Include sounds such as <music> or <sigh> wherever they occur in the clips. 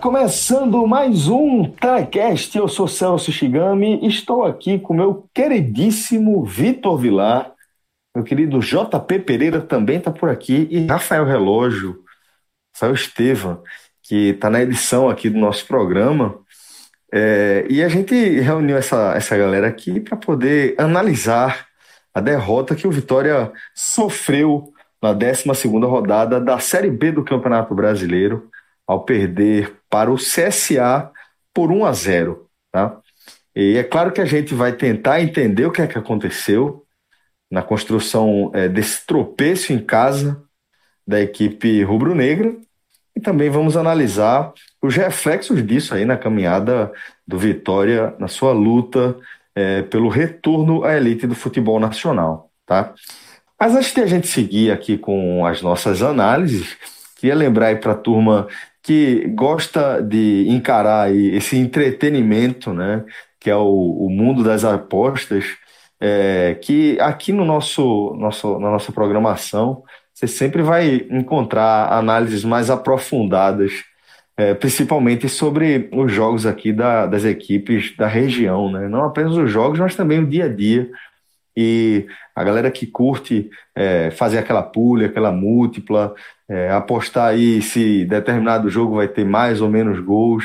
Começando mais um TACast, eu sou Celso Shigami estou aqui com meu queridíssimo Vitor Vilar, meu querido JP Pereira também está por aqui, e Rafael Relógio, Rafael Estevam, que está na edição aqui do nosso programa. É, e a gente reuniu essa, essa galera aqui para poder analisar a derrota que o Vitória sofreu na 12 rodada da Série B do Campeonato Brasileiro ao perder para o CSA por 1 a 0. Tá? E é claro que a gente vai tentar entender o que é que aconteceu na construção é, desse tropeço em casa da equipe rubro-negra e também vamos analisar os reflexos disso aí na caminhada do Vitória na sua luta é, pelo retorno à elite do futebol nacional, tá? Mas antes de a gente seguir aqui com as nossas análises, queria lembrar aí para a turma que gosta de encarar esse entretenimento, né, que é o, o mundo das apostas, é, que aqui no nosso, nosso, na nossa programação você sempre vai encontrar análises mais aprofundadas, é, principalmente sobre os jogos aqui da, das equipes da região, né? não apenas os jogos, mas também o dia a dia. E a galera que curte é, fazer aquela pulha, aquela múltipla, é, apostar aí se determinado jogo vai ter mais ou menos gols.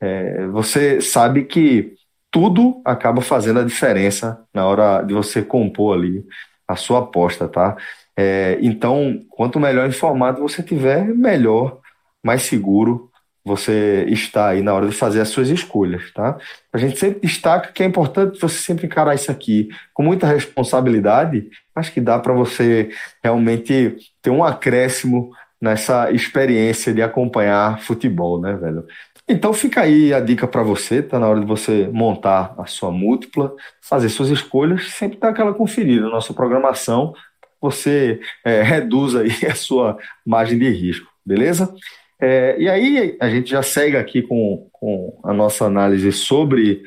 É, você sabe que tudo acaba fazendo a diferença na hora de você compor ali a sua aposta, tá? É, então, quanto melhor informado você tiver, melhor, mais seguro você está aí na hora de fazer as suas escolhas, tá? A gente sempre destaca que é importante você sempre encarar isso aqui com muita responsabilidade, mas que dá para você realmente ter um acréscimo nessa experiência de acompanhar futebol, né, velho? Então fica aí a dica para você, tá na hora de você montar a sua múltipla, fazer suas escolhas, sempre dar aquela conferida na nossa programação, você é, <laughs> reduz aí a sua margem de risco, beleza? É, e aí a gente já segue aqui com, com a nossa análise sobre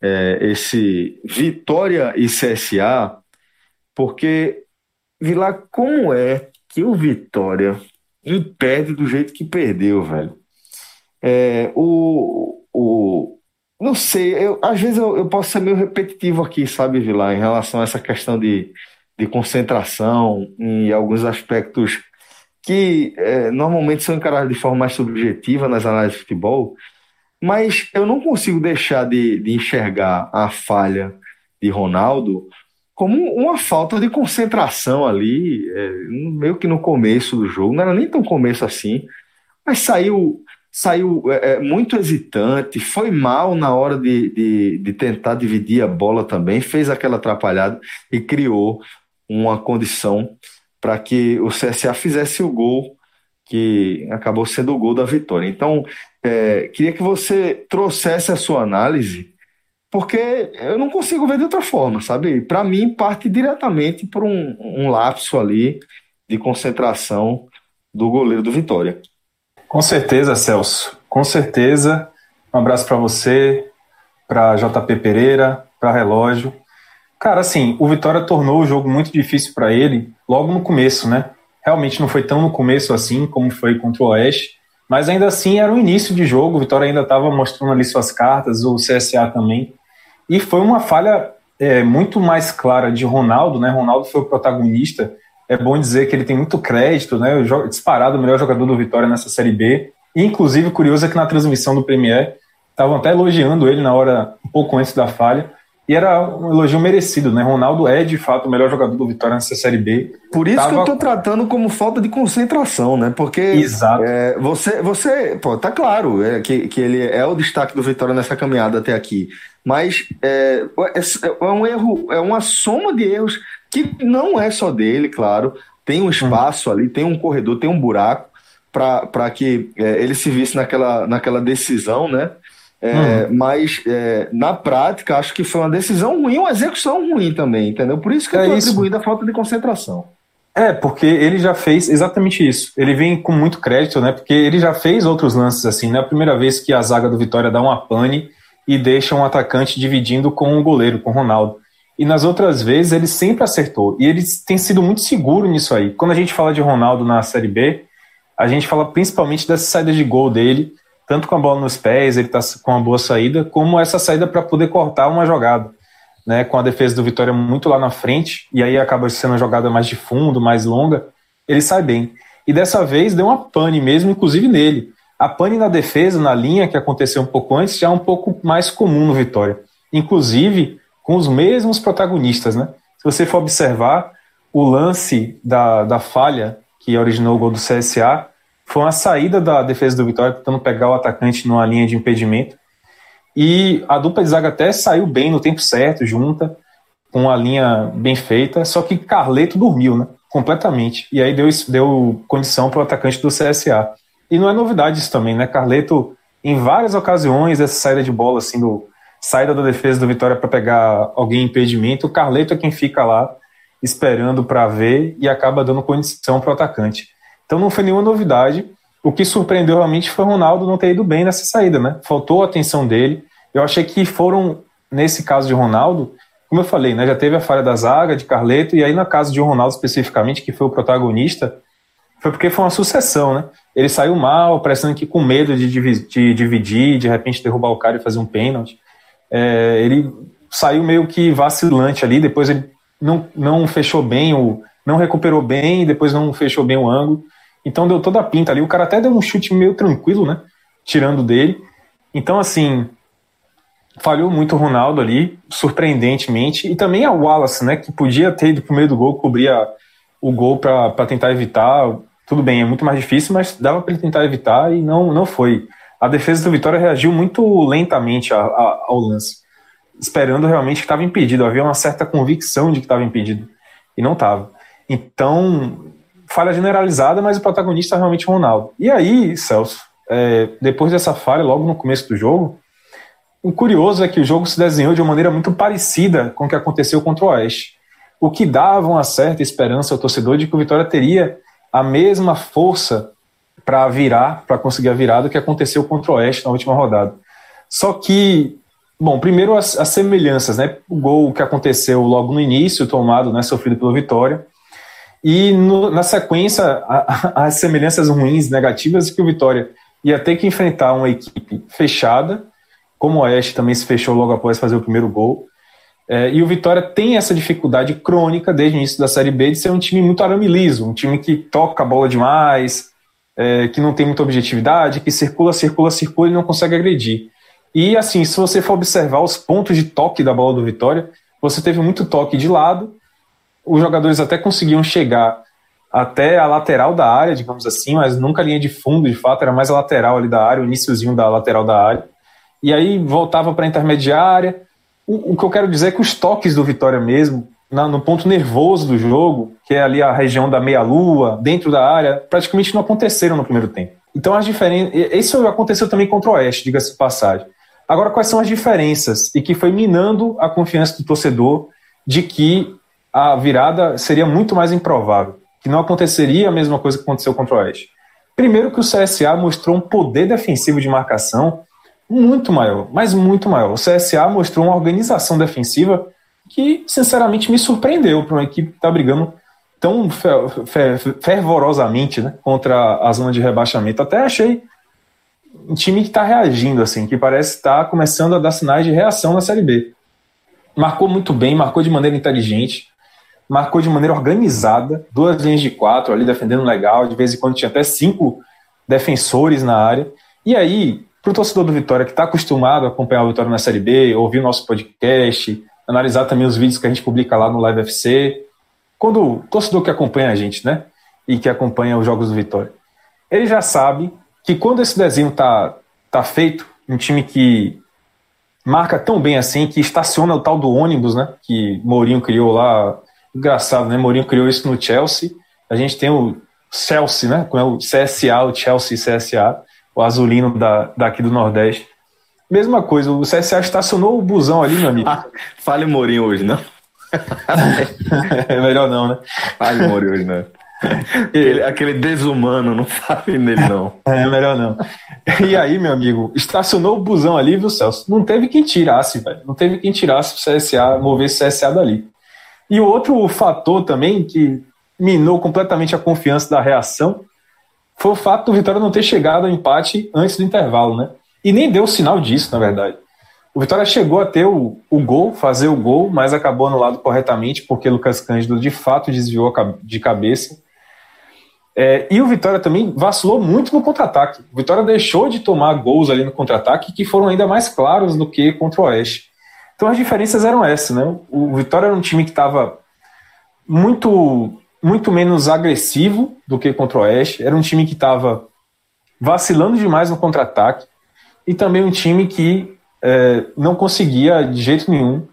é, esse Vitória e CSA, porque lá como é que o Vitória impede do jeito que perdeu, velho. É, o, o, não sei, eu, às vezes eu, eu, posso ser meio repetitivo aqui, sabe, Vilar, em relação a essa questão de, de concentração em alguns aspectos que é, normalmente são encarados de forma mais subjetiva nas análises de futebol, mas eu não consigo deixar de, de enxergar a falha de Ronaldo como uma falta de concentração ali, é, meio que no começo do jogo, não era nem tão começo assim, mas saiu saiu é, é, muito hesitante, foi mal na hora de, de, de, tentar dividir a bola também, fez aquela atrapalhada e criou uma condição para que o CSA fizesse o gol que acabou sendo o gol da vitória. Então, é, queria que você trouxesse a sua análise porque eu não consigo ver de outra forma, sabe? Para mim, parte diretamente por um, um lapso ali de concentração do goleiro do Vitória. Com certeza, Celso. Com certeza. Um abraço para você, para JP Pereira, para Relógio. Cara, assim, o Vitória tornou o jogo muito difícil para ele logo no começo, né? Realmente não foi tão no começo assim como foi contra o Oeste, mas ainda assim era o início de jogo. O Vitória ainda estava mostrando ali suas cartas, o CSA também. E foi uma falha é, muito mais clara de Ronaldo, né? Ronaldo foi o protagonista. É bom dizer que ele tem muito crédito, né? Disparado o melhor jogador do Vitória nessa Série B. E, inclusive, curioso é que na transmissão do Premier estavam até elogiando ele na hora, um pouco antes da falha. E era um elogio merecido, né? Ronaldo é, de fato, o melhor jogador do Vitória nessa Série B. Por isso Tava... que eu tô tratando como falta de concentração, né? Porque Exato. É, você, você, pô, tá claro é, que, que ele é o destaque do Vitória nessa caminhada até aqui. Mas é, é, é um erro, é uma soma de erros que não é só dele, claro. Tem um espaço ali, tem um corredor, tem um buraco para que é, ele se visse naquela, naquela decisão, né? É, hum. Mas é, na prática, acho que foi uma decisão ruim, uma execução ruim também, entendeu? Por isso que é eu estou atribuindo a falta de concentração. É, porque ele já fez exatamente isso. Ele vem com muito crédito, né? Porque ele já fez outros lances assim, né? A primeira vez que a zaga do Vitória dá uma pane e deixa um atacante dividindo com o goleiro, com o Ronaldo. E nas outras vezes ele sempre acertou. E ele tem sido muito seguro nisso aí. Quando a gente fala de Ronaldo na Série B, a gente fala principalmente dessa saída de gol dele, tanto com a bola nos pés, ele está com uma boa saída, como essa saída para poder cortar uma jogada, né? Com a defesa do Vitória muito lá na frente, e aí acaba sendo uma jogada mais de fundo, mais longa, ele sai bem. E dessa vez deu uma pane mesmo, inclusive nele. A pane na defesa, na linha que aconteceu um pouco antes, já é um pouco mais comum no Vitória. Inclusive com os mesmos protagonistas, né? Se você for observar, o lance da, da falha que originou o gol do CSA foi uma saída da defesa do Vitória tentando pegar o atacante numa linha de impedimento. E a dupla de zaga até saiu bem no tempo certo, junta, com a linha bem feita, só que Carleto dormiu, né? Completamente. E aí deu, deu condição para o atacante do CSA. E não é novidade isso também, né? Carleto, em várias ocasiões, essa saída de bola, assim, do saída da defesa do Vitória para pegar alguém em impedimento, o Carleto é quem fica lá esperando para ver e acaba dando condição para o atacante. Então não foi nenhuma novidade. O que surpreendeu realmente foi o Ronaldo não ter ido bem nessa saída, né? Faltou a atenção dele. Eu achei que foram, nesse caso de Ronaldo, como eu falei, né? Já teve a falha da zaga, de Carleto, e aí no caso de Ronaldo especificamente, que foi o protagonista, foi porque foi uma sucessão, né? Ele saiu mal, parecendo que com medo de, de dividir, de repente derrubar o cara e fazer um pênalti. É, ele saiu meio que vacilante ali, depois ele não, não fechou bem, o, não recuperou bem, depois não fechou bem o ângulo. Então deu toda a pinta ali. O cara até deu um chute meio tranquilo, né? Tirando dele. Então, assim, falhou muito o Ronaldo ali, surpreendentemente. E também a Wallace, né? Que podia ter ido pro meio do gol, cobria o gol para tentar evitar. Tudo bem, é muito mais difícil, mas dava para ele tentar evitar e não, não foi. A defesa do Vitória reagiu muito lentamente a, a, ao lance, esperando realmente que estava impedido. Havia uma certa convicção de que estava impedido e não estava. Então, falha generalizada, mas o protagonista é realmente o Ronaldo. E aí, Celso, é, depois dessa falha, logo no começo do jogo, o curioso é que o jogo se desenhou de uma maneira muito parecida com o que aconteceu contra o Oeste, o que dava uma certa esperança ao torcedor de que o Vitória teria a mesma força para virar, para conseguir a virada que aconteceu contra o Oeste na última rodada. Só que, bom, primeiro as, as semelhanças, né? O gol que aconteceu logo no início, tomado, né, sofrido pelo Vitória, e no, na sequência, a, as semelhanças ruins, negativas, que o Vitória ia ter que enfrentar uma equipe fechada, como o Oeste também se fechou logo após fazer o primeiro gol. É, e o Vitória tem essa dificuldade crônica desde o início da Série B de ser um time muito arame liso, um time que toca a bola demais, é, que não tem muita objetividade, que circula, circula, circula e não consegue agredir. E assim, se você for observar os pontos de toque da bola do Vitória, você teve muito toque de lado os jogadores até conseguiam chegar até a lateral da área, digamos assim, mas nunca a linha de fundo, de fato, era mais a lateral ali da área, o iníciozinho da lateral da área. E aí voltava para a intermediária. O, o, que eu quero dizer é que os toques do Vitória mesmo, na, no ponto nervoso do jogo, que é ali a região da meia-lua, dentro da área, praticamente não aconteceram no primeiro tempo. Então as diferenças. Isso aconteceu também contra o Oeste, diga-se de passagem. Agora, quais são as diferenças? E que foi minando a confiança do torcedor de que a virada seria muito mais improvável, que não aconteceria a mesma coisa que aconteceu contra o Oeste. Primeiro que o CSA mostrou um poder defensivo de marcação muito maior, mas muito maior. O CSA mostrou uma organização defensiva que, sinceramente, me surpreendeu para uma equipe que está brigando tão fervorosamente né, contra a zona de rebaixamento. Até achei um time que está reagindo, assim, que parece estar tá começando a dar sinais de reação na Série B. Marcou muito bem, marcou de maneira inteligente marcou de maneira organizada, duas linhas de quatro ali defendendo legal, de vez em quando tinha até cinco defensores na área. E aí, para o torcedor do Vitória que está acostumado a acompanhar o Vitória na Série B, ouvir nosso podcast, analisar também os vídeos que a gente publica lá no Live FC, quando o torcedor que acompanha a gente, né, e que acompanha os jogos do Vitória, ele já sabe que quando esse desenho tá, tá feito, um time que marca tão bem assim, que estaciona o tal do ônibus, né, que Mourinho criou lá, engraçado, né, Mourinho criou isso no Chelsea, a gente tem o Chelsea, né, com o CSA, o Chelsea CSA, o azulino da, daqui do Nordeste, Mesma coisa, o CSA estacionou o busão ali, meu amigo. <laughs> Fale Mourinho hoje, não? <laughs> é melhor não, né? Fale Mourinho hoje, não. Ele, aquele desumano, não fale nele, não. <laughs> É, melhor não. E aí, meu amigo, estacionou o busão ali, viu, Celso? Não teve quem tirasse, velho. Não teve quem tirasse o CSA, movesse o CSA dali. E outro fator também que minou completamente a confiança da reação foi o fato do Vitória não ter chegado ao empate antes do intervalo, né? E nem deu sinal disso, na verdade. O Vitória chegou a ter o, o gol, fazer o gol, mas acabou anulado corretamente, porque Lucas Cândido de fato desviou de cabeça. É, e o Vitória também vacilou muito no contra-ataque. O Vitória deixou de tomar gols ali no contra-ataque que foram ainda mais claros do que contra o Oeste. Então as diferenças eram essas, né? O Vitória era um time que estava muito, muito menos agressivo do que contra o Oeste. Era um time que estava vacilando demais no contra-ataque e também um time que é, não conseguia de jeito nenhum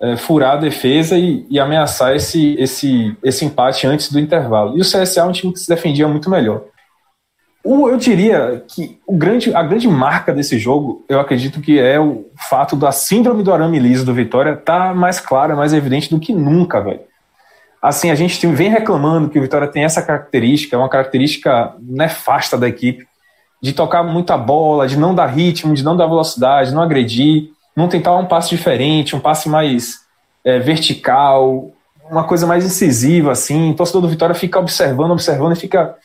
é, furar a defesa e, e, ameaçar esse, esse, esse empate antes do intervalo. E o CSA é um time que se defendia muito melhor. Eu diria que o grande, a grande marca desse jogo, eu acredito que é o fato da síndrome do arame liso do Vitória tá mais clara, mais evidente do que nunca, velho. Assim, a gente vem reclamando que o Vitória tem essa característica, é uma característica nefasta da equipe, de tocar muita bola, de não dar ritmo, de não dar velocidade, não agredir, não tentar um passe diferente, um passe mais é, vertical, uma coisa mais incisiva, assim. O torcedor do Vitória fica observando, observando e fica.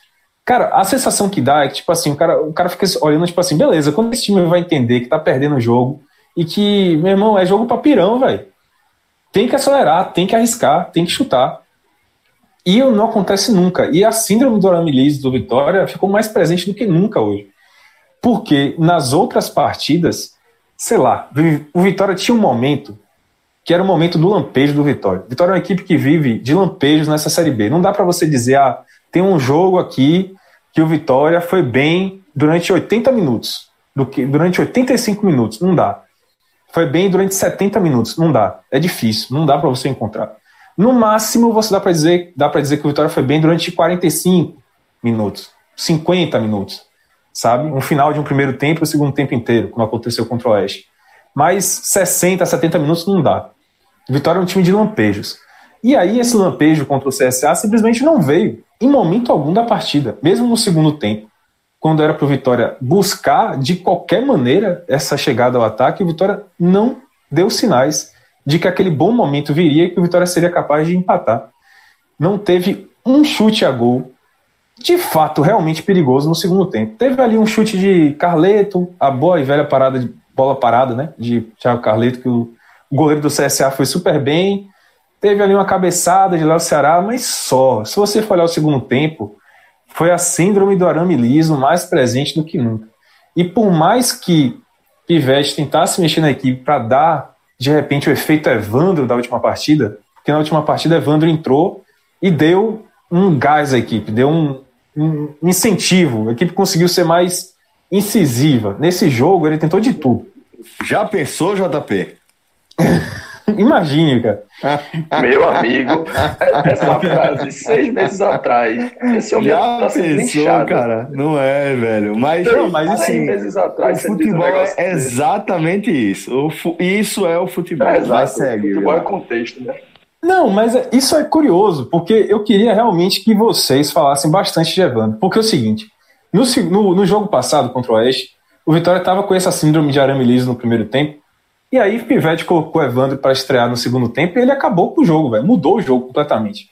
Cara, a sensação que dá é que, tipo assim, o cara, o cara fica olhando, tipo assim, beleza, quando esse time vai entender que tá perdendo o jogo e que, meu irmão, é jogo pra pirão, velho. Tem que acelerar, tem que arriscar, tem que chutar. E não acontece nunca. E a síndrome do Arame do Vitória ficou mais presente do que nunca hoje. Porque nas outras partidas, sei lá, o Vitória tinha um momento que era o momento do lampejo do Vitória. Vitória é uma equipe que vive de lampejos nessa Série B. Não dá para você dizer, ah, tem um jogo aqui que o Vitória foi bem durante 80 minutos, do que durante 85 minutos. Não dá. Foi bem durante 70 minutos. Não dá. É difícil. Não dá para você encontrar. No máximo, você dá para dizer, dá para dizer que o Vitória foi bem durante 45 minutos, 50 minutos, sabe? Um final de um primeiro tempo e o segundo tempo inteiro, como aconteceu contra o Oeste. Mas 60, 70 minutos não dá. Vitória é um time de lampejos. E aí esse lampejo contra o CSA simplesmente não veio em momento algum da partida, mesmo no segundo tempo. Quando era para o Vitória buscar de qualquer maneira essa chegada ao ataque, o Vitória não deu sinais de que aquele bom momento viria e que o Vitória seria capaz de empatar. Não teve um chute a gol de fato realmente perigoso no segundo tempo. Teve ali um chute de Carleto, a boa e velha parada de bola parada, né, de Thiago Carleto que o, goleiro do CSA foi super bem. Teve ali uma cabeçada de Léo Ceará, mas só. Se você for olhar o segundo tempo, foi a síndrome do arame liso mais presente do que nunca. E por mais que Pivete tentasse mexer na equipe para dar de repente o efeito Evandro da última partida, porque na última partida Evandro entrou e deu um gás à equipe, deu um, um incentivo, a equipe conseguiu ser mais incisiva. Nesse jogo ele tentou de tudo. Já pensou, JP? <laughs> Imagine, cara. Meu amigo, essa frase seis meses atrás. Esse homem Já tá pensou, cara? Não é, velho. Mas, não, mas assim, meses atrás, o futebol um é exatamente isso. O Isso é o futebol. É, exato. Segue, o futebol é contexto, né? Não, mas é, isso é curioso, porque eu queria realmente que vocês falassem bastante de Evandro. Porque é o seguinte, no, no, no jogo passado contra o Oeste, o Vitória estava com essa síndrome de arame liso no primeiro tempo, e aí Pivete colocou Evandro para estrear no segundo tempo e ele acabou com o jogo, velho. Mudou o jogo completamente.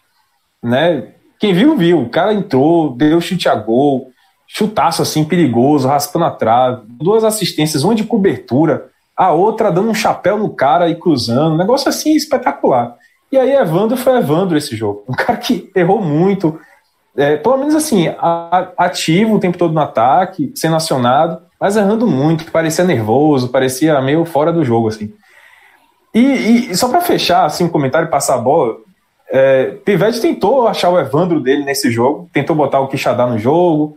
Né? Quem viu, viu. O cara entrou, deu chute a gol, chutaço assim perigoso, raspando a trave, duas assistências, uma de cobertura, a outra dando um chapéu no cara e cruzando, um negócio assim espetacular. E aí Evandro foi Evandro esse jogo. Um cara que errou muito, é, pelo menos assim, ativo o tempo todo no ataque, sendo acionado, mas errando muito, parecia nervoso, parecia meio fora do jogo, assim. E, e só para fechar, assim, um comentário passar a bola, é, Pivete tentou achar o Evandro dele nesse jogo, tentou botar o Quixadá no jogo,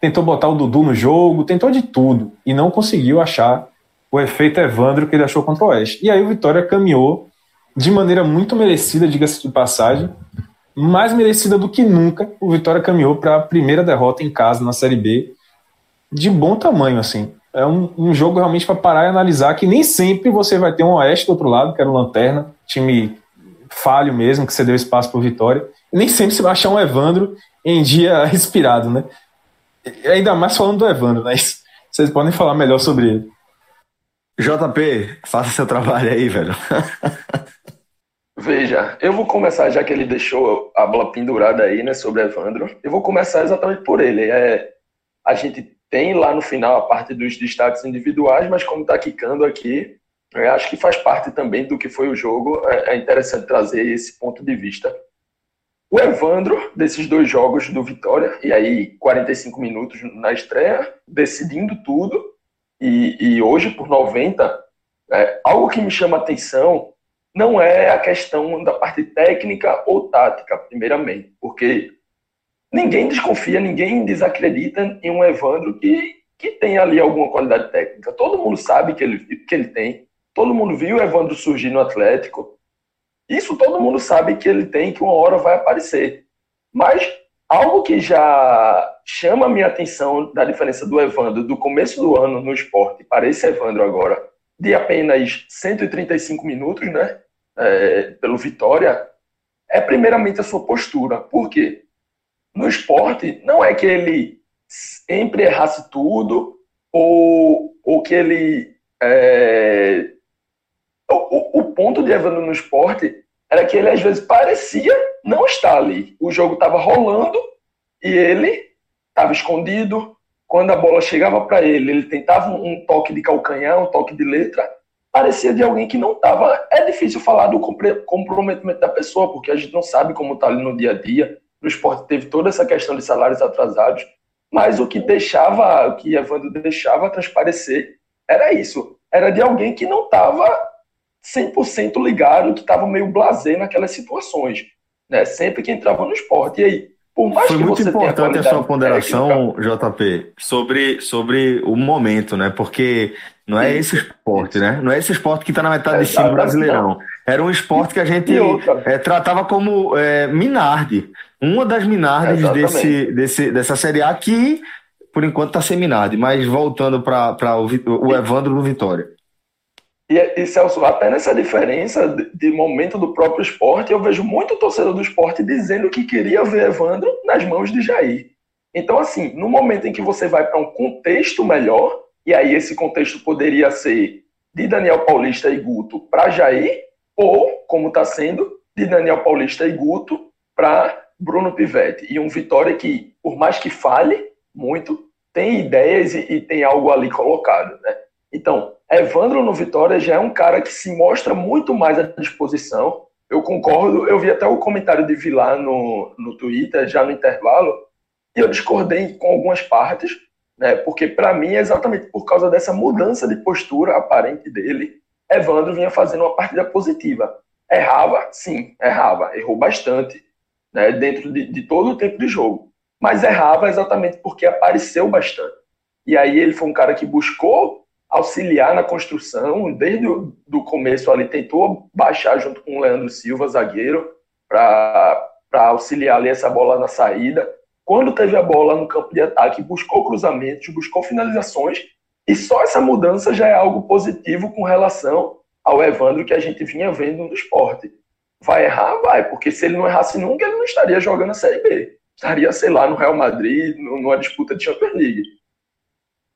tentou botar o Dudu no jogo, tentou de tudo e não conseguiu achar o efeito Evandro que ele achou contra o Oeste. E aí o Vitória caminhou de maneira muito merecida, diga-se de passagem, mais merecida do que nunca. O Vitória caminhou para a primeira derrota em casa na Série B, de bom tamanho, assim. É um, um jogo realmente para parar e analisar que nem sempre você vai ter um Oeste do outro lado, que era o Lanterna, time falho mesmo, que você deu espaço para o Vitória. E nem sempre você vai achar um Evandro em dia <laughs> inspirado, né? E ainda mais falando do Evandro, né? <laughs> Vocês podem falar melhor sobre ele. JP, faça seu trabalho aí, velho. <laughs> Veja, eu vou começar, já que ele deixou a bola pendurada aí, né, sobre Evandro, eu vou começar exatamente por ele. É, a gente tem lá no final a parte dos destaques individuais, mas como está quicando aqui, acho que faz parte também do que foi o jogo, é, é interessante trazer esse ponto de vista. O Evandro, desses dois jogos do Vitória, e aí 45 minutos na estreia, decidindo tudo, e, e hoje por 90, é, algo que me chama atenção não é a questão da parte técnica ou tática, primeiramente, porque ninguém desconfia, ninguém desacredita em um Evandro que, que tem ali alguma qualidade técnica. Todo mundo sabe que ele, que ele tem, todo mundo viu o Evandro surgir no Atlético, isso todo mundo sabe que ele tem, que uma hora vai aparecer. Mas algo que já chama a minha atenção da diferença do Evandro do começo do ano no esporte para esse Evandro agora, de apenas 135 minutos, né? É, pelo Vitória, é primeiramente a sua postura. Por quê? No esporte, não é que ele sempre errasse tudo ou, ou que ele. É... O, o, ponto de Evandro no esporte era que ele às vezes parecia não estar ali. O jogo estava rolando e ele estava escondido. Quando a bola chegava para ele, ele tentava um toque de calcanhar, um toque de letra. Parecia de alguém que não estava. É difícil falar do comprometimento da pessoa, porque a gente não sabe como está ali no dia a dia. No esporte teve toda essa questão de salários atrasados, mas o que deixava, o que Evandro deixava transparecer era isso. Era de alguém que não estava 100% ligado, que estava meio blasé naquelas situações. Né? Sempre que entrava no esporte. E aí, por mais Foi que muito você importante a sua ponderação, técnica, JP, sobre, sobre o momento, né? Porque não é esse esporte, né? Não é esse esporte que está na metade de cima do Brasileirão. Era um esporte que a gente é, tratava como é, Minardi. Uma das Minardes desse, desse, dessa Série A que, por enquanto, está sem Minardi. Mas voltando para o, o Evandro do Vitória. E, e, Celso, até nessa diferença de, de, momento do próprio esporte, eu vejo muito torcedor do esporte dizendo que queria ver Evandro nas mãos de Jair. Então, assim, no momento em que você vai para um contexto melhor, e aí esse contexto poderia ser de Daniel Paulista e Guto para Jair, ou, como está sendo, de Daniel Paulista e Guto para Bruno Pivetti. E um Vitória que, por mais que fale muito, tem ideias e, e tem algo ali colocado. Né? Então, Evandro no Vitória já é um cara que se mostra muito mais à disposição. Eu concordo, eu vi até o comentário de Vilar no, no Twitter, já no intervalo, e eu discordei com algumas partes, né, porque para mim é exatamente por causa dessa mudança de postura aparente dele, Evandro vinha fazendo uma partida positiva. Errava, sim, errava, errou bastante, né, dentro de, de todo o tempo de jogo. Mas errava exatamente porque apareceu bastante. E aí ele foi um cara que buscou auxiliar na construção, desde o do começo ali, tentou baixar junto com o Leandro Silva, zagueiro, para auxiliar ali essa bola na saída. Quando teve a bola no campo de ataque, buscou cruzamentos, buscou finalizações, e só essa mudança já é algo positivo com relação ao Evandro que a gente vinha vendo no esporte. Vai errar? Vai, porque se ele não errasse nunca, ele não estaria jogando a Série B. Estaria, sei lá, no Real Madrid, numa disputa de Champions League.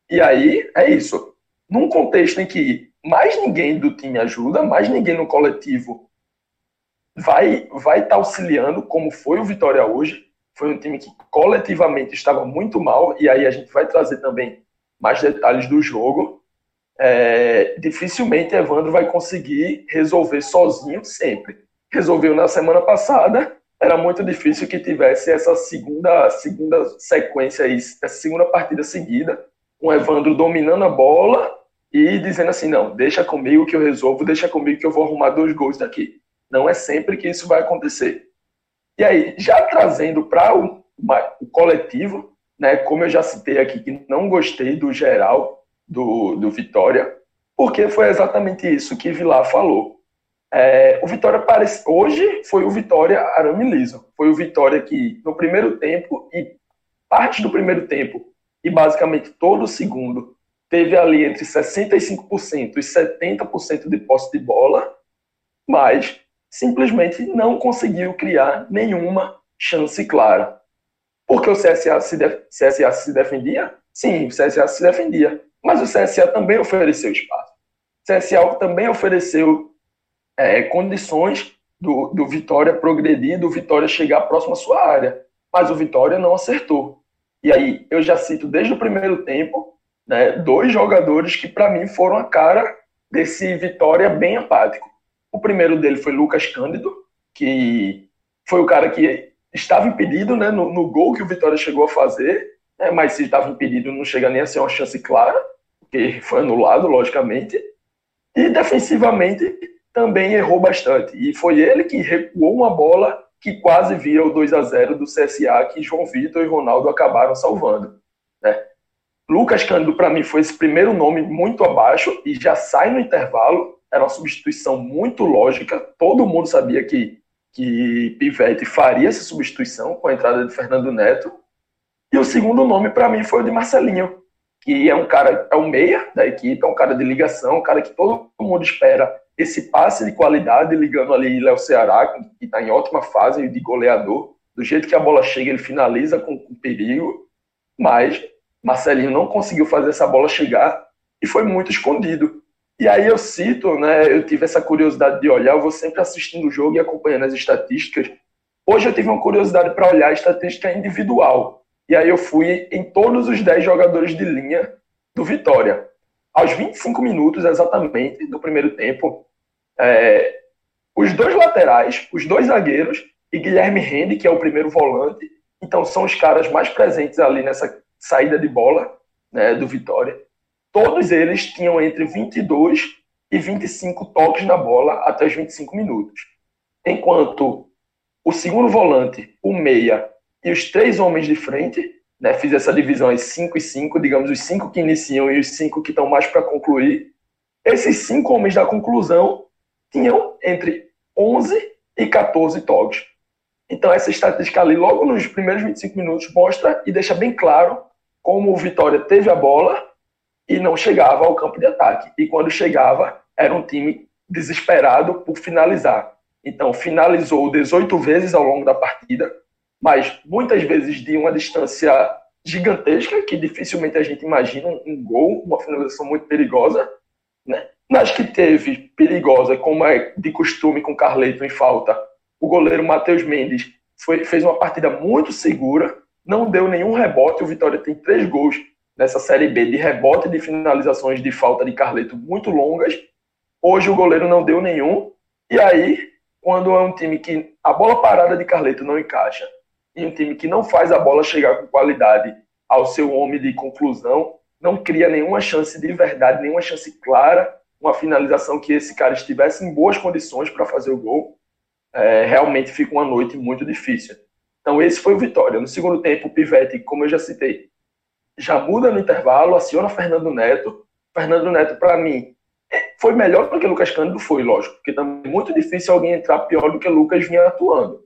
E aí, é isso num contexto em que mais ninguém do time ajuda, mais ninguém no coletivo vai vai estar tá auxiliando, como foi o Vitória hoje. Foi um time que coletivamente estava muito mal, e aí a gente vai trazer também mais detalhes do jogo. É, dificilmente Evandro vai conseguir resolver sozinho sempre. Resolveu na semana passada, era muito difícil que tivesse essa segunda, segunda sequência, essa segunda partida seguida, com Evandro dominando a bola e dizendo assim, não, deixa comigo que eu resolvo, deixa comigo que eu vou arrumar dois gols daqui. Não é sempre que isso vai acontecer. E aí, já trazendo para o, o, coletivo, né, como eu já citei aqui, que não gostei do geral do, do Vitória, porque foi exatamente isso que Vilar falou. É, o Vitória parece, hoje foi o Vitória arame liso. Foi o Vitória que, no primeiro tempo e parte do primeiro tempo, e basicamente todo o segundo, teve ali entre 65% e 70% de posse de bola, mas simplesmente não conseguiu criar nenhuma chance clara. Porque o CSA se, CSA se defendia? Sim, o CSA se defendia. Mas o CSA também ofereceu espaço. O CSA também ofereceu é, condições do, do Vitória progredir, do Vitória chegar próximo à sua área. Mas o Vitória não acertou. E aí, eu já cito desde o primeiro tempo né, dois jogadores que, para mim, foram a cara desse Vitória bem apático. O primeiro dele foi Lucas Cândido, que foi o cara que estava impedido né, no, no gol que o Vitória chegou a fazer, né, mas se estava impedido não chega nem a ser uma chance clara, porque foi anulado, logicamente. E defensivamente também errou bastante. E foi ele que recuou uma bola que quase vira o 2 a 0 do CSA, que João Vitor e Ronaldo acabaram salvando. Né? Lucas Cândido, para mim, foi esse primeiro nome muito abaixo e já sai no intervalo. Era uma substituição muito lógica. Todo mundo sabia que, que Pivete faria essa substituição com a entrada de Fernando Neto. E o segundo nome, para mim, foi o de Marcelinho, que é um cara, é um meia da equipe, é um cara de ligação, um cara que todo mundo espera esse passe de qualidade, ligando ali Léo Ceará, que está em ótima fase de goleador. Do jeito que a bola chega, ele finaliza com, com perigo. Mas Marcelinho não conseguiu fazer essa bola chegar e foi muito escondido. E aí eu cito, né, eu tive essa curiosidade de olhar, eu vou sempre assistindo o jogo e acompanhando as estatísticas. Hoje eu tive uma curiosidade para olhar a estatística individual. E aí eu fui em todos os 10 jogadores de linha do Vitória. Aos 25 minutos exatamente do primeiro tempo, é, os dois laterais, os dois zagueiros e Guilherme Rende, que é o primeiro volante, então são os caras mais presentes ali nessa saída de bola né, do Vitória, todos eles tinham entre 22 e 25 toques na bola até os 25 minutos. Enquanto o segundo volante, o meia e os três homens de frente, né, fiz essa divisão em 5 e 5, digamos, os cinco que iniciam e os cinco que estão mais para concluir. Esses cinco homens da conclusão tinham entre 11 e 14 toques. Então, essa estatística ali, logo nos primeiros 25 minutos, mostra e deixa bem claro como o Vitória teve a bola e não chegava ao campo de ataque. E quando chegava, era um time desesperado por finalizar. Então, finalizou 18 vezes ao longo da partida, mas muitas vezes de uma distância gigantesca, que dificilmente a gente imagina um gol, uma finalização muito perigosa. Né? Nas que teve perigosa, como é de costume com Carleto em falta, o goleiro Matheus Mendes foi, fez uma partida muito segura, não deu nenhum rebote. O Vitória tem três gols nessa Série B de rebote de finalizações de falta de Carleto muito longas. Hoje o goleiro não deu nenhum. E aí, quando é um time que a bola parada de Carleto não encaixa e um time que não faz a bola chegar com qualidade ao seu homem de conclusão, não cria nenhuma chance de verdade, nenhuma chance clara, uma finalização que esse cara estivesse em boas condições para fazer o gol é, realmente fica uma noite muito difícil. Então, esse foi o Vitória. No segundo tempo, o Pivete, como eu já citei, já muda no intervalo, aciona Fernando Neto. Fernando Neto, para mim, é, foi melhor do que Lucas Cândido, foi, lógico, porque também é muito difícil alguém entrar pior do que Lucas vinha atuando.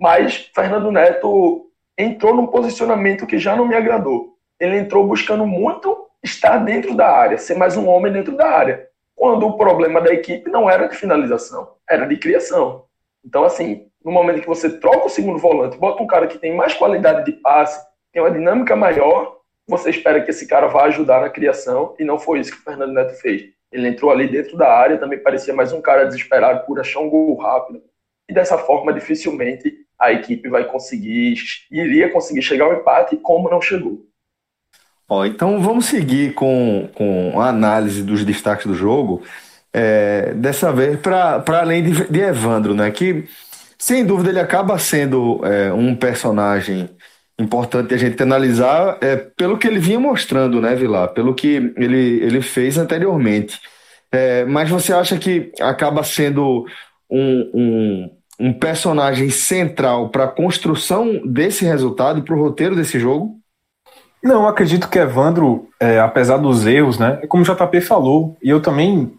Mas Fernando Neto entrou num posicionamento que já não me agradou. Ele entrou buscando muito estar dentro da área, ser mais um homem dentro da área, quando o problema da equipe não era de finalização, era de criação. Então, assim, no momento que você troca o segundo volante, bota um cara que tem mais qualidade de passe, tem uma dinâmica maior, você espera que esse cara vá ajudar na criação, e não foi isso que o Fernando Neto fez. Ele entrou ali dentro da área, também parecia mais um cara desesperado por achar um gol rápido. E dessa forma, dificilmente a equipe vai conseguir, iria conseguir chegar ao empate, como não chegou. Ó, então vamos seguir com, com a análise dos destaques do jogo. É, dessa vez para além de, de, Evandro, né? Que sem dúvida ele acaba sendo é, um personagem importante a gente analisar é pelo que ele vinha mostrando, né, Vilar? Pelo que ele, ele fez anteriormente. É, mas você acha que acaba sendo um, um, um personagem central para a construção desse resultado para o roteiro desse jogo? Não, acredito que Evandro, é, apesar dos erros, né, é como o JP falou, e eu também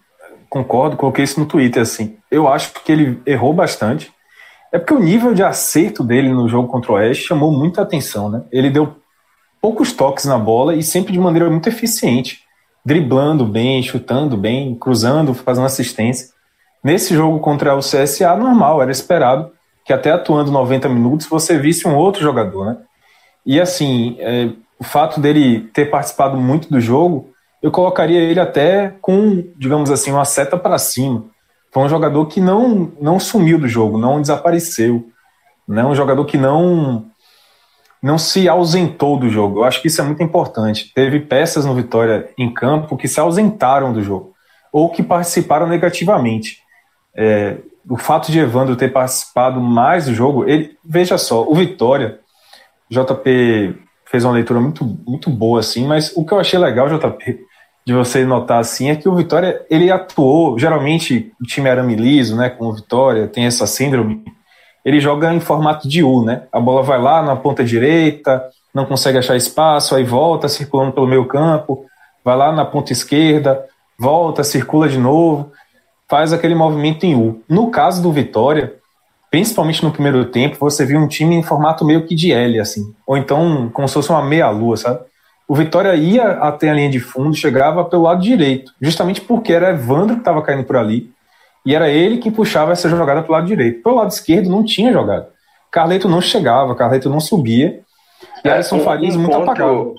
concordo, coloquei isso no Twitter, assim, eu acho que ele errou bastante, é porque o nível de acerto dele no jogo contra o Oeste chamou muita atenção, né? Ele deu poucos toques na bola e sempre de maneira muito eficiente, driblando bem, chutando bem, cruzando, fazendo assistência. Nesse jogo contra o CSA, normal, era esperado que até atuando 90 minutos você visse um outro jogador, né? E assim, é, o fato dele ter participado muito do jogo, eu colocaria ele até com, digamos assim, uma seta para cima foi um jogador que não, não sumiu do jogo, não desapareceu. Né? Um jogador que não, não se ausentou do jogo. Eu acho que isso é muito importante. Teve peças no Vitória em campo que se ausentaram do jogo, ou que participaram negativamente. É, o fato de Evandro ter participado mais do jogo, ele veja só, o Vitória, JP fez uma leitura muito, muito boa assim, mas o que eu achei legal, JP, de você notar assim é que o Vitória ele atuou geralmente o time arame liso, né, com o Vitória tem essa síndrome. Ele joga em formato de U, né? A bola vai lá na ponta direita, não consegue achar espaço, aí volta circulando pelo meio campo, vai lá na ponta esquerda, volta, circula de novo, faz aquele movimento em U. No caso do Vitória, principalmente no primeiro tempo, você viu um time em formato meio que de L, assim, ou então como se fosse uma meia-lua, sabe? O Vitória ia até a linha de fundo, chegava pelo lado direito, justamente porque era Evandro que estava caindo por ali, e era ele que puxava essa jogada pelo lado direito. Pelo lado esquerdo não tinha jogada. Carleto não chegava, Carleto não subia, e é, Alisson um, Farias um muito ponto, apagado.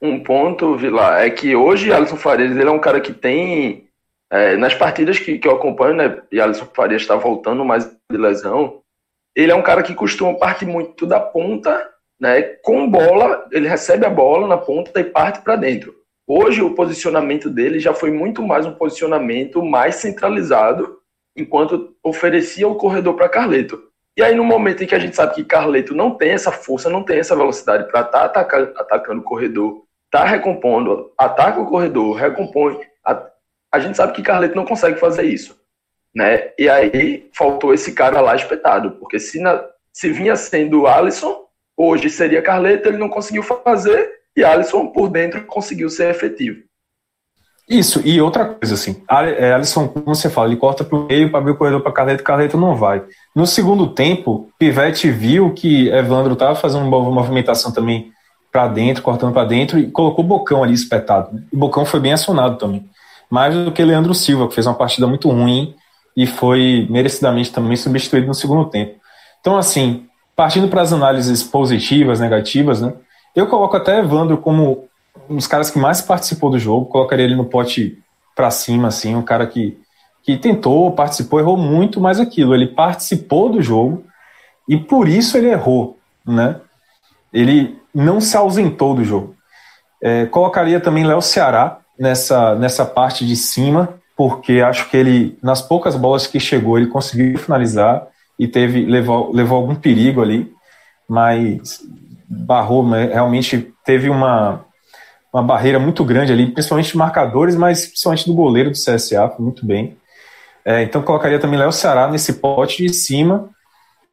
Um ponto, Vila, é que hoje Alisson Farias ele é um cara que tem, é, nas partidas que, que eu acompanho, né, e Alisson Farias está voltando mais de lesão, ele é um cara que costuma partir muito da ponta né, com bola, ele recebe a bola na ponta e parte para dentro. Hoje o posicionamento dele já foi muito mais um posicionamento mais centralizado, enquanto oferecia o corredor para Carleto. E aí no momento em que a gente sabe que Carleto não tem essa força, não tem essa velocidade para estar tá atacando, o corredor, tá recompondo, ataca o corredor, recompõe, a, a gente sabe que Carleto não consegue fazer isso. Né? E aí faltou esse cara lá espetado, porque se, na, se vinha sendo o Alisson, Hoje seria Carleto, ele não conseguiu fazer, e Alisson por dentro conseguiu ser efetivo. Isso, e outra coisa, assim, é, Alisson, como você fala, ele corta para o meio para abrir o corredor para Carleto, Carleto não vai. No segundo tempo, Pivete viu que Evandro estava fazendo uma movimentação também para dentro, cortando para dentro, e colocou o Bocão ali espetado. Né? O Bocão foi bem acionado também. Mais do que Leandro Silva, que fez uma partida muito ruim e foi merecidamente também substituído no segundo tempo. Então, assim, partindo para as análises positivas, negativas, né? Eu coloco até Evandro como um dos caras que mais participou do jogo, colocaria ele no pote para cima, assim, um cara que, que tentou, participou, errou muito, mas aquilo, ele participou do jogo e por isso ele errou, né? Ele não se ausentou do jogo. É, colocaria também Léo Ceará nessa, nessa parte de cima, porque acho que ele, nas poucas bolas que chegou, ele conseguiu finalizar e teve levou, levou algum perigo ali, mas barrou, né? realmente teve uma, uma barreira muito grande ali, principalmente de marcadores, mas principalmente do goleiro do CSA, muito bem. É, então colocaria também Léo Ceará nesse pote de cima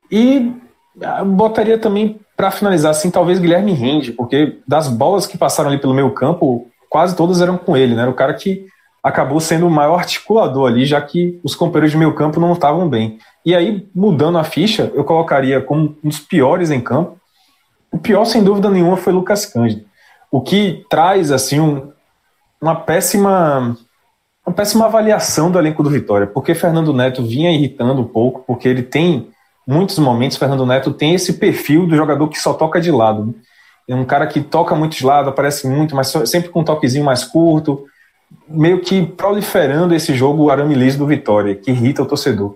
e ah, botaria também para finalizar assim, talvez Guilherme Rende, porque das bolas que passaram ali pelo meio campo, quase todas eram com ele, né? Era o cara que acabou sendo o maior articulador ali, já que os companheiros de meio campo não estavam bem. E aí, mudando a ficha, eu colocaria como um dos piores em campo. O pior, sem dúvida nenhuma, foi Lucas Cândido. O que traz, assim, um, uma péssima uma péssima avaliação do elenco do Vitória, porque Fernando Neto vinha irritando um pouco, porque ele tem muitos momentos, Fernando Neto tem esse perfil do jogador que só toca de lado. Né? É um cara que toca muito de lado, aparece muito, mas sempre com um toquezinho mais curto, meio que proliferando esse jogo arame liso do Vitória, que irrita o torcedor.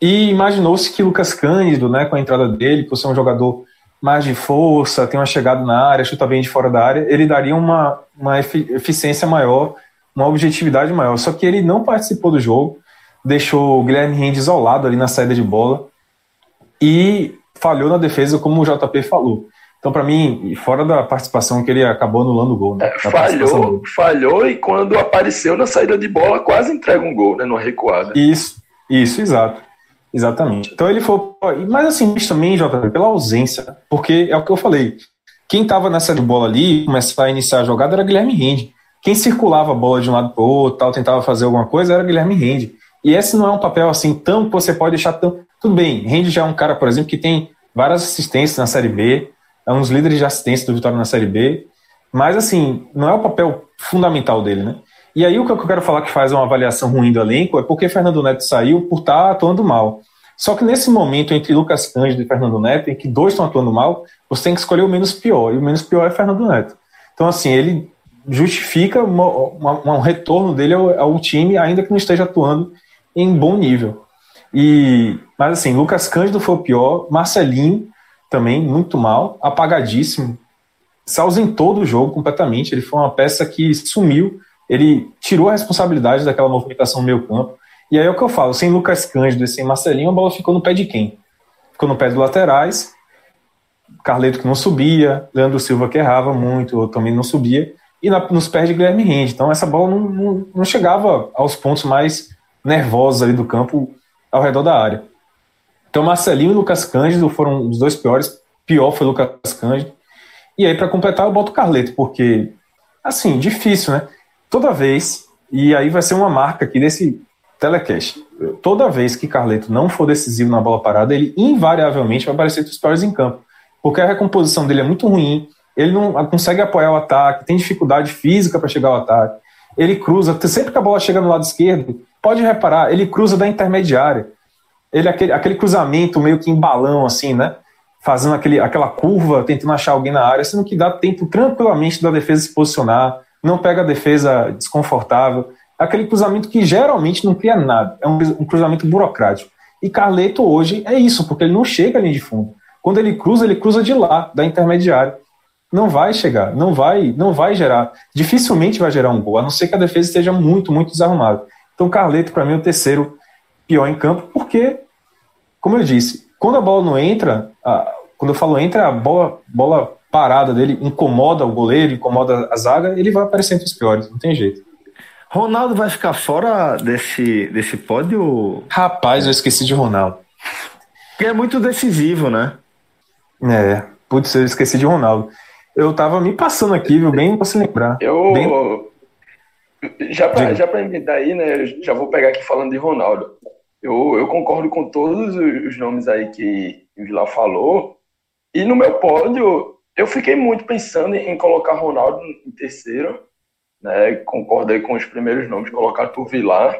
E imaginou-se que Lucas Cândido, né, com a entrada dele, por ser um jogador mais de força, tem uma chegada na área, chuta bem de fora da área, ele daria uma, uma eficiência maior, uma objetividade maior. Só que ele não participou do jogo, deixou o Guilherme Rende isolado ali na saída de bola e falhou na defesa, como o JP falou. Então, para mim, fora da participação que ele acabou anulando o gol. Né? É, falhou, falhou e quando apareceu na saída de bola, quase entrega um gol, né? No recuada. Isso, isso, exato. Exatamente. Então ele foi. Mas assim, isso também, JP, pela ausência. Porque é o que eu falei. Quem estava nessa de bola ali, começar a iniciar a jogada, era Guilherme Rende. Quem circulava a bola de um lado para o outro, tal, tentava fazer alguma coisa, era Guilherme Rende. E esse não é um papel assim tão que você pode deixar tão. Tudo bem, Rende já é um cara, por exemplo, que tem várias assistências na Série B, é um dos líderes de assistência do Vitória na Série B, mas assim, não é o papel fundamental dele, né? E aí o que eu quero falar que faz uma avaliação ruim do elenco é porque Fernando Neto saiu por estar tá atuando mal. Só que nesse momento entre Lucas Cândido e Fernando Neto, em que dois estão atuando mal, você tem que escolher o menos pior, e o menos pior é Fernando Neto. Então, assim, ele justifica uma, uma, um retorno dele ao, ao, time, ainda que não esteja atuando em bom nível. E, mas assim, Lucas Cândido foi o pior, Marcelinho também muito mal, apagadíssimo, se ausentou do jogo completamente. Ele foi uma peça que sumiu, ele tirou a responsabilidade daquela movimentação no meio campo. E aí é o que eu falo, sem Lucas Cândido e sem Marcelinho, a bola ficou no pé de quem? Ficou no pé dos laterais, Carleto que não subia, Leandro Silva que errava muito, também não subia, e na, nos pés de Guilherme Rende. Então essa bola não, não, não, chegava aos pontos mais nervosos ali do campo ao redor da área. Então Marcelinho e Lucas Cândido foram os dois piores, pior foi Lucas Cândido. E aí para completar eu boto o Carleto, porque assim, difícil, né? Toda vez, e aí vai ser uma marca aqui desse telecast. Toda vez que Carleto não for decisivo na bola parada, ele invariavelmente vai aparecer entre os piores em campo. Porque a recomposição dele é muito ruim, ele não consegue apoiar o ataque, tem dificuldade física para chegar ao ataque. Ele cruza, sempre que a bola chega no lado esquerdo, pode reparar, ele cruza da intermediária. Ele aquele, aquele cruzamento meio que em balão, assim, né? Fazendo aquele, aquela curva, tentando achar alguém na área, sendo que dá tempo tranquilamente da defesa se posicionar, não pega a defesa desconfortável aquele cruzamento que geralmente não cria nada, é um, um cruzamento burocrático. E Carleto hoje é isso, porque ele não chega ali de fundo. Quando ele cruza, ele cruza de lá, da intermediária. Não vai chegar, não vai, não vai gerar, dificilmente vai gerar um gol, a não ser que a defesa esteja muito, muito desarrumada. Então, Carleto, para mim, é o terceiro pior em campo, porque, como eu disse, quando a bola não entra, a, quando eu falo entra, a bola, bola parada dele incomoda o goleiro, incomoda a zaga, ele vai aparecer entre os piores, não tem jeito. Ronaldo vai ficar fora desse, desse pódio? Rapaz, eu esqueci de Ronaldo. Que é muito decisivo, né? É, putz, eu esqueci de Ronaldo. Eu tava me passando aqui, viu? Bem pra se lembrar. Eu. Bem... Já pra, já pra emendar aí, né? Já vou pegar aqui falando de Ronaldo. Eu, eu concordo com todos os nomes aí que o Vila falou. E no meu pódio, eu fiquei muito pensando em colocar Ronaldo em terceiro né? Concordei com os primeiros nomes colocados por Vilar.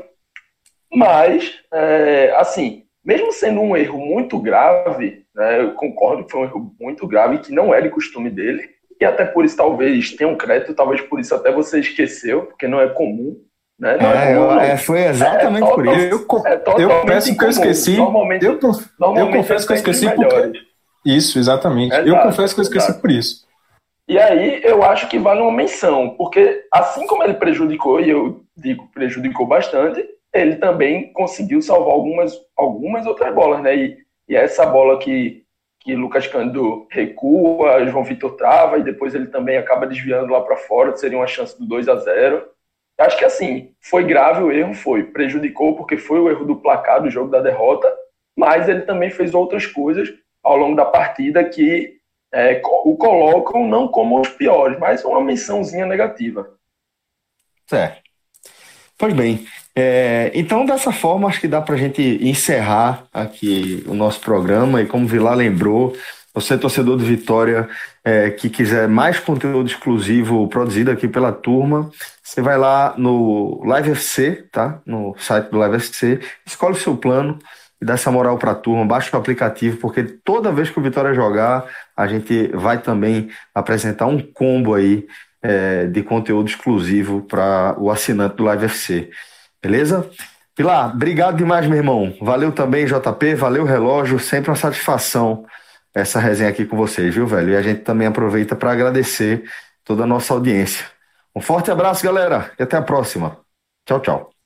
Mas, é, assim, mesmo sendo um erro muito grave, né, eu concordo que foi um erro muito grave, que não é de costume dele, e até por isso talvez tenha um crédito, talvez por isso até você esqueceu, porque não é comum. Né? É, é, comum, é foi exatamente é, por isso. Eu, eu peço que eu esqueci. Normalmente, eu, normalmente eu confesso que eu esqueci porque... Isso, exatamente. Exato, eu confesso que eu esqueci exato. por isso. E aí eu acho que vale uma menção, porque assim como ele prejudicou, e eu digo prejudicou bastante, ele também conseguiu salvar algumas, algumas outras bolas, né? E, e essa bola que, que Lucas Cândido recua, João Vitor trava, e depois ele também acaba desviando lá para fora, seria uma chance do 2 a 0 Acho que assim, foi grave o erro, foi. Prejudicou porque foi o erro do placar do jogo da derrota, mas ele também fez outras coisas ao longo da partida que é, o colocam não como os piores, mas uma mençãozinha negativa. Certo. Pois bem, é, então dessa forma acho que dá para a gente encerrar aqui o nosso programa e como o Vilar lembrou, você torcedor de Vitória é, que quiser mais conteúdo exclusivo produzido aqui pela turma, você vai lá no Live FC, tá? No site do Live FC, escolhe o seu plano, e dá essa moral para a turma, baixa o aplicativo, porque toda vez que o Vitória jogar, a gente vai também apresentar um combo aí é, de conteúdo exclusivo para o assinante do Live FC. Beleza? Pilar, obrigado demais, meu irmão. Valeu também, JP, valeu, relógio. Sempre uma satisfação essa resenha aqui com vocês, viu, velho? E a gente também aproveita para agradecer toda a nossa audiência. Um forte abraço, galera, e até a próxima. Tchau, tchau.